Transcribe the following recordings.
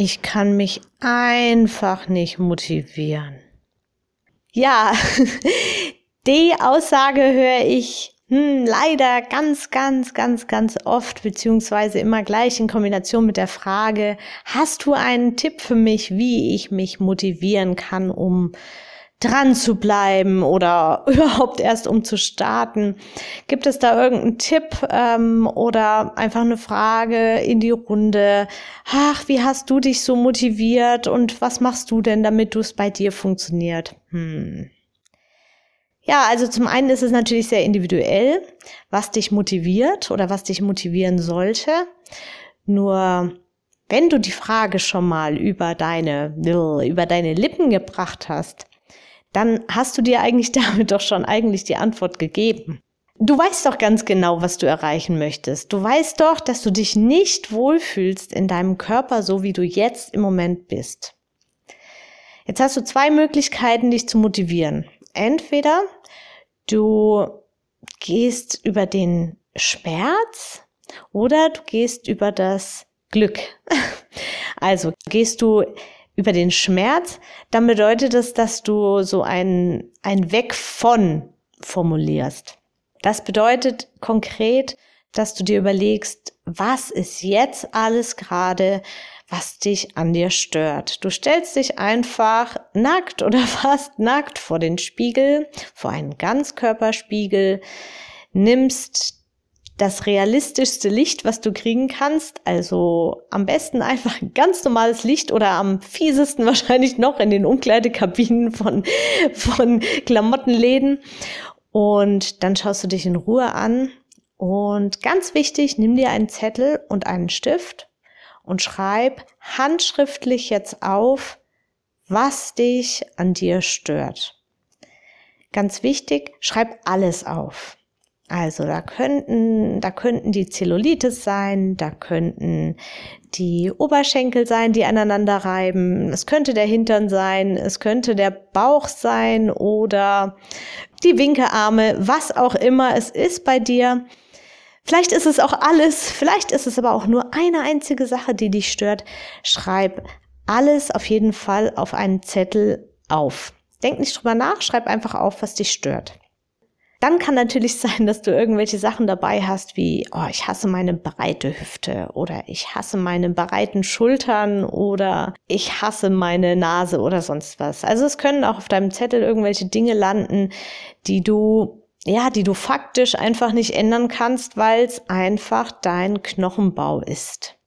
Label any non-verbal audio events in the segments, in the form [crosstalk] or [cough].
Ich kann mich einfach nicht motivieren. Ja, [laughs] die Aussage höre ich hm, leider ganz, ganz, ganz, ganz oft, beziehungsweise immer gleich in Kombination mit der Frage, hast du einen Tipp für mich, wie ich mich motivieren kann, um dran zu bleiben oder [laughs] überhaupt erst um zu starten? Gibt es da irgendeinen Tipp ähm, oder einfach eine Frage in die Runde? Ach, wie hast du dich so motiviert und was machst du denn, damit du es bei dir funktioniert? Hm. Ja, also zum einen ist es natürlich sehr individuell, was dich motiviert oder was dich motivieren sollte. Nur wenn du die Frage schon mal über deine, über deine Lippen gebracht hast, dann hast du dir eigentlich [laughs] damit doch schon eigentlich die Antwort gegeben. Du weißt doch ganz genau, was du erreichen möchtest. Du weißt doch, dass du dich nicht wohlfühlst in deinem Körper, so wie du jetzt im Moment bist. Jetzt hast du zwei Möglichkeiten, dich zu motivieren. Entweder du gehst über den Schmerz oder du gehst über das Glück. [laughs] Also gehst du über den Schmerz, dann bedeutet es, dass du so ein, ein Weg von formulierst. Das bedeutet konkret, dass du dir überlegst, was ist jetzt alles gerade, was dich an dir stört. Du stellst dich einfach nackt oder [laughs] fast nackt vor den Spiegel, vor einen Ganzkörperspiegel, nimmst das realistischste Licht, was du kriegen kannst. Also am besten einfach ein ganz normales Licht oder am fiesesten [laughs] wahrscheinlich noch in den Umkleidekabinen von, von Klamottenläden. Und dann schaust du dich in Ruhe an. Und ganz wichtig, nimm dir einen Zettel und einen Stift und schreib handschriftlich jetzt auf, was dich an dir stört. Ganz wichtig, schreib alles auf. Also da könnten, da könnten die Zellulitis sein, da könnten die Oberschenkel sein, die aneinander reiben, es könnte der Hintern sein, es könnte der Bauch sein oder die Winkearme, was auch immer es ist bei dir. Vielleicht ist es auch alles, vielleicht ist es aber auch nur eine einzige Sache, die dich stört. Schreib alles auf jeden Fall auf einen Zettel auf. Denk nicht drüber nach, schreib einfach auf, was dich stört. Dann kann natürlich [laughs] sein, dass du irgendwelche Sachen dabei hast wie, oh, ich hasse meine breite Hüfte oder ich hasse meine breiten Schultern oder ich hasse meine Nase oder sonst was. Also es können auch auf deinem Zettel irgendwelche Dinge landen, die du ja, die du faktisch einfach nicht ändern kannst, weil es einfach dein Knochenbau ist.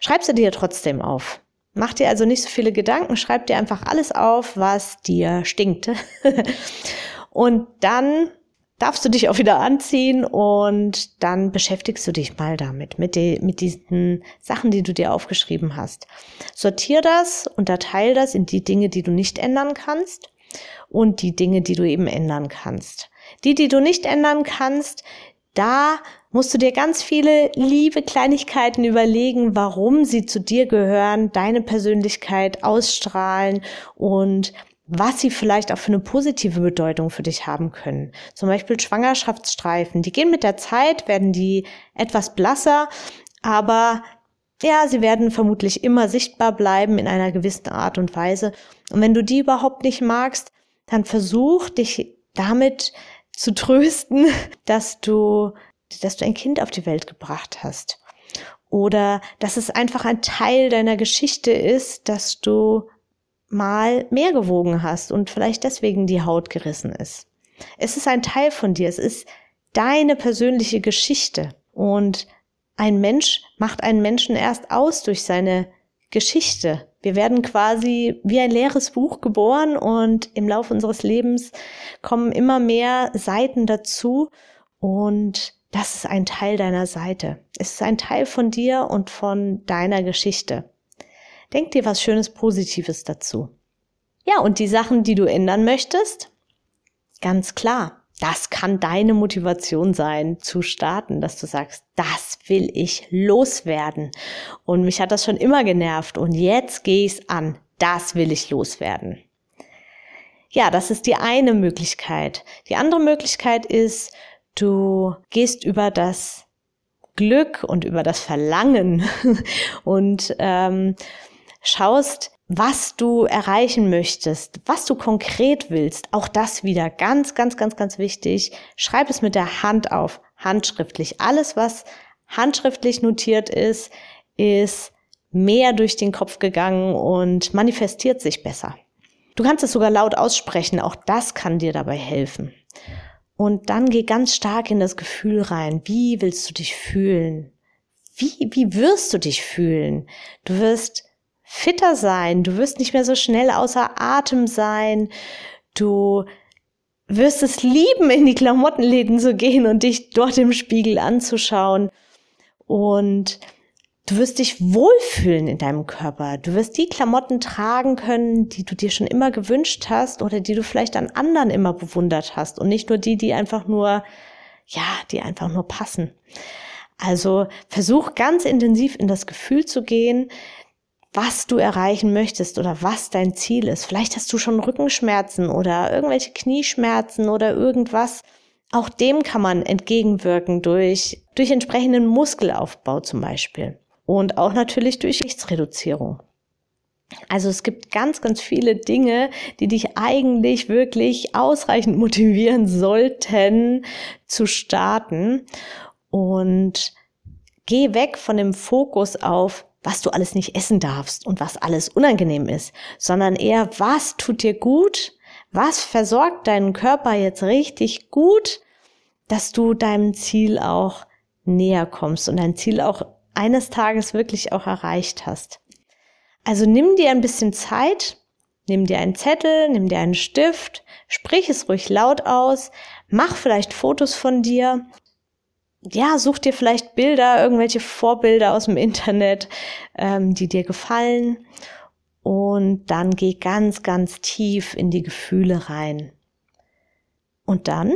Schreib sie dir trotzdem auf. Mach dir also nicht so viele Gedanken, schreib dir einfach alles auf, was dir stinkt. [laughs] Und dann darfst du dich auch wieder anziehen und dann beschäftigst du dich mal damit, mit, die, mit diesen Sachen, die du dir aufgeschrieben hast. Sortier das, unterteil das in die Dinge, die du nicht ändern kannst und die Dinge, die du eben ändern kannst. Die, die du nicht ändern kannst, da musst du dir ganz viele liebe Kleinigkeiten überlegen, warum sie zu dir gehören, deine Persönlichkeit ausstrahlen und was sie vielleicht auch für eine positive Bedeutung für dich haben können. Zum Beispiel Schwangerschaftsstreifen. Die gehen mit der Zeit, werden die etwas blasser, aber ja, sie werden vermutlich immer sichtbar bleiben in einer gewissen Art und Weise. Und wenn du die überhaupt nicht magst, dann versuch dich damit zu trösten, [laughs] dass du, dass du ein Kind auf die Welt gebracht hast. Oder dass es einfach ein Teil deiner Geschichte ist, dass du mal mehr gewogen hast und vielleicht deswegen die Haut gerissen ist. Es ist ein Teil von dir, es ist deine persönliche Geschichte. Und ein Mensch macht einen Menschen erst aus durch seine Geschichte. Wir werden quasi wie ein leeres Buch geboren und im Laufe unseres Lebens kommen immer mehr Seiten dazu und das ist ein Teil deiner Seite. Es ist ein Teil von dir und von deiner Geschichte. Denk dir was Schönes, Positives dazu. Ja, und die Sachen, die du ändern möchtest, ganz klar, das kann deine Motivation sein, zu starten, dass du sagst, das will ich loswerden. Und mich hat das schon immer genervt und jetzt gehe ich es an. Das will ich loswerden. Ja, das ist die eine Möglichkeit. Die andere Möglichkeit ist, du gehst über das Glück und über das Verlangen [laughs] und ähm, schaust, was du erreichen möchtest, was du konkret willst. Auch das wieder ganz, ganz, ganz, ganz wichtig. Schreib es mit der Hand auf, handschriftlich. Alles, was handschriftlich notiert ist, ist mehr durch den Kopf gegangen und manifestiert sich besser. Du kannst es sogar laut aussprechen, auch das kann dir dabei helfen. Und dann geh ganz stark in das Gefühl rein. Wie willst du dich fühlen? Wie, wie wirst du dich fühlen? Du wirst fitter sein, du wirst nicht mehr so schnell außer Atem sein, du wirst es lieben, in die Klamottenläden zu gehen und dich dort im Spiegel anzuschauen. Und Du wirst dich wohlfühlen in deinem Körper. Du wirst die Klamotten tragen können, die du dir schon immer gewünscht hast oder die du vielleicht an anderen immer bewundert hast und nicht nur die, die einfach nur, ja, die einfach nur passen. Also versuch ganz intensiv in das Gefühl zu gehen, was du erreichen möchtest oder was dein Ziel ist. Vielleicht hast du schon Rückenschmerzen oder irgendwelche Knieschmerzen oder irgendwas. Auch dem kann man entgegenwirken durch, durch entsprechenden Muskelaufbau zum Beispiel und auch natürlich durch Gewichtsreduzierung. Also es gibt ganz, ganz viele Dinge, die dich eigentlich wirklich ausreichend [laughs] motivieren sollten zu starten. Und geh weg von dem Fokus auf, was du alles nicht essen darfst und was alles unangenehm ist, sondern eher, was tut dir gut, was versorgt deinen Körper jetzt richtig gut, dass du deinem Ziel auch näher kommst und dein Ziel auch eines Tages wirklich auch erreicht hast. Also nimm dir ein bisschen Zeit, nimm dir einen Zettel, nimm dir einen Stift, sprich es ruhig laut aus, mach vielleicht Fotos von dir. Ja, such dir vielleicht Bilder, irgendwelche Vorbilder aus dem Internet, ähm, die dir gefallen. Und dann geh ganz, ganz tief in die Gefühle rein. Und dann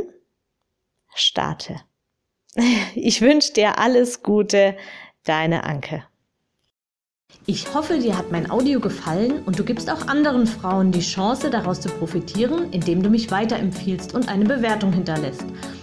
starte. [laughs] Ich wünsche dir alles Gute, Deine Anke. Ich hoffe, dir hat mein Audio gefallen und du gibst auch anderen Frauen die Chance, daraus zu profitieren, indem du mich weiterempfiehlst und eine Bewertung hinterlässt.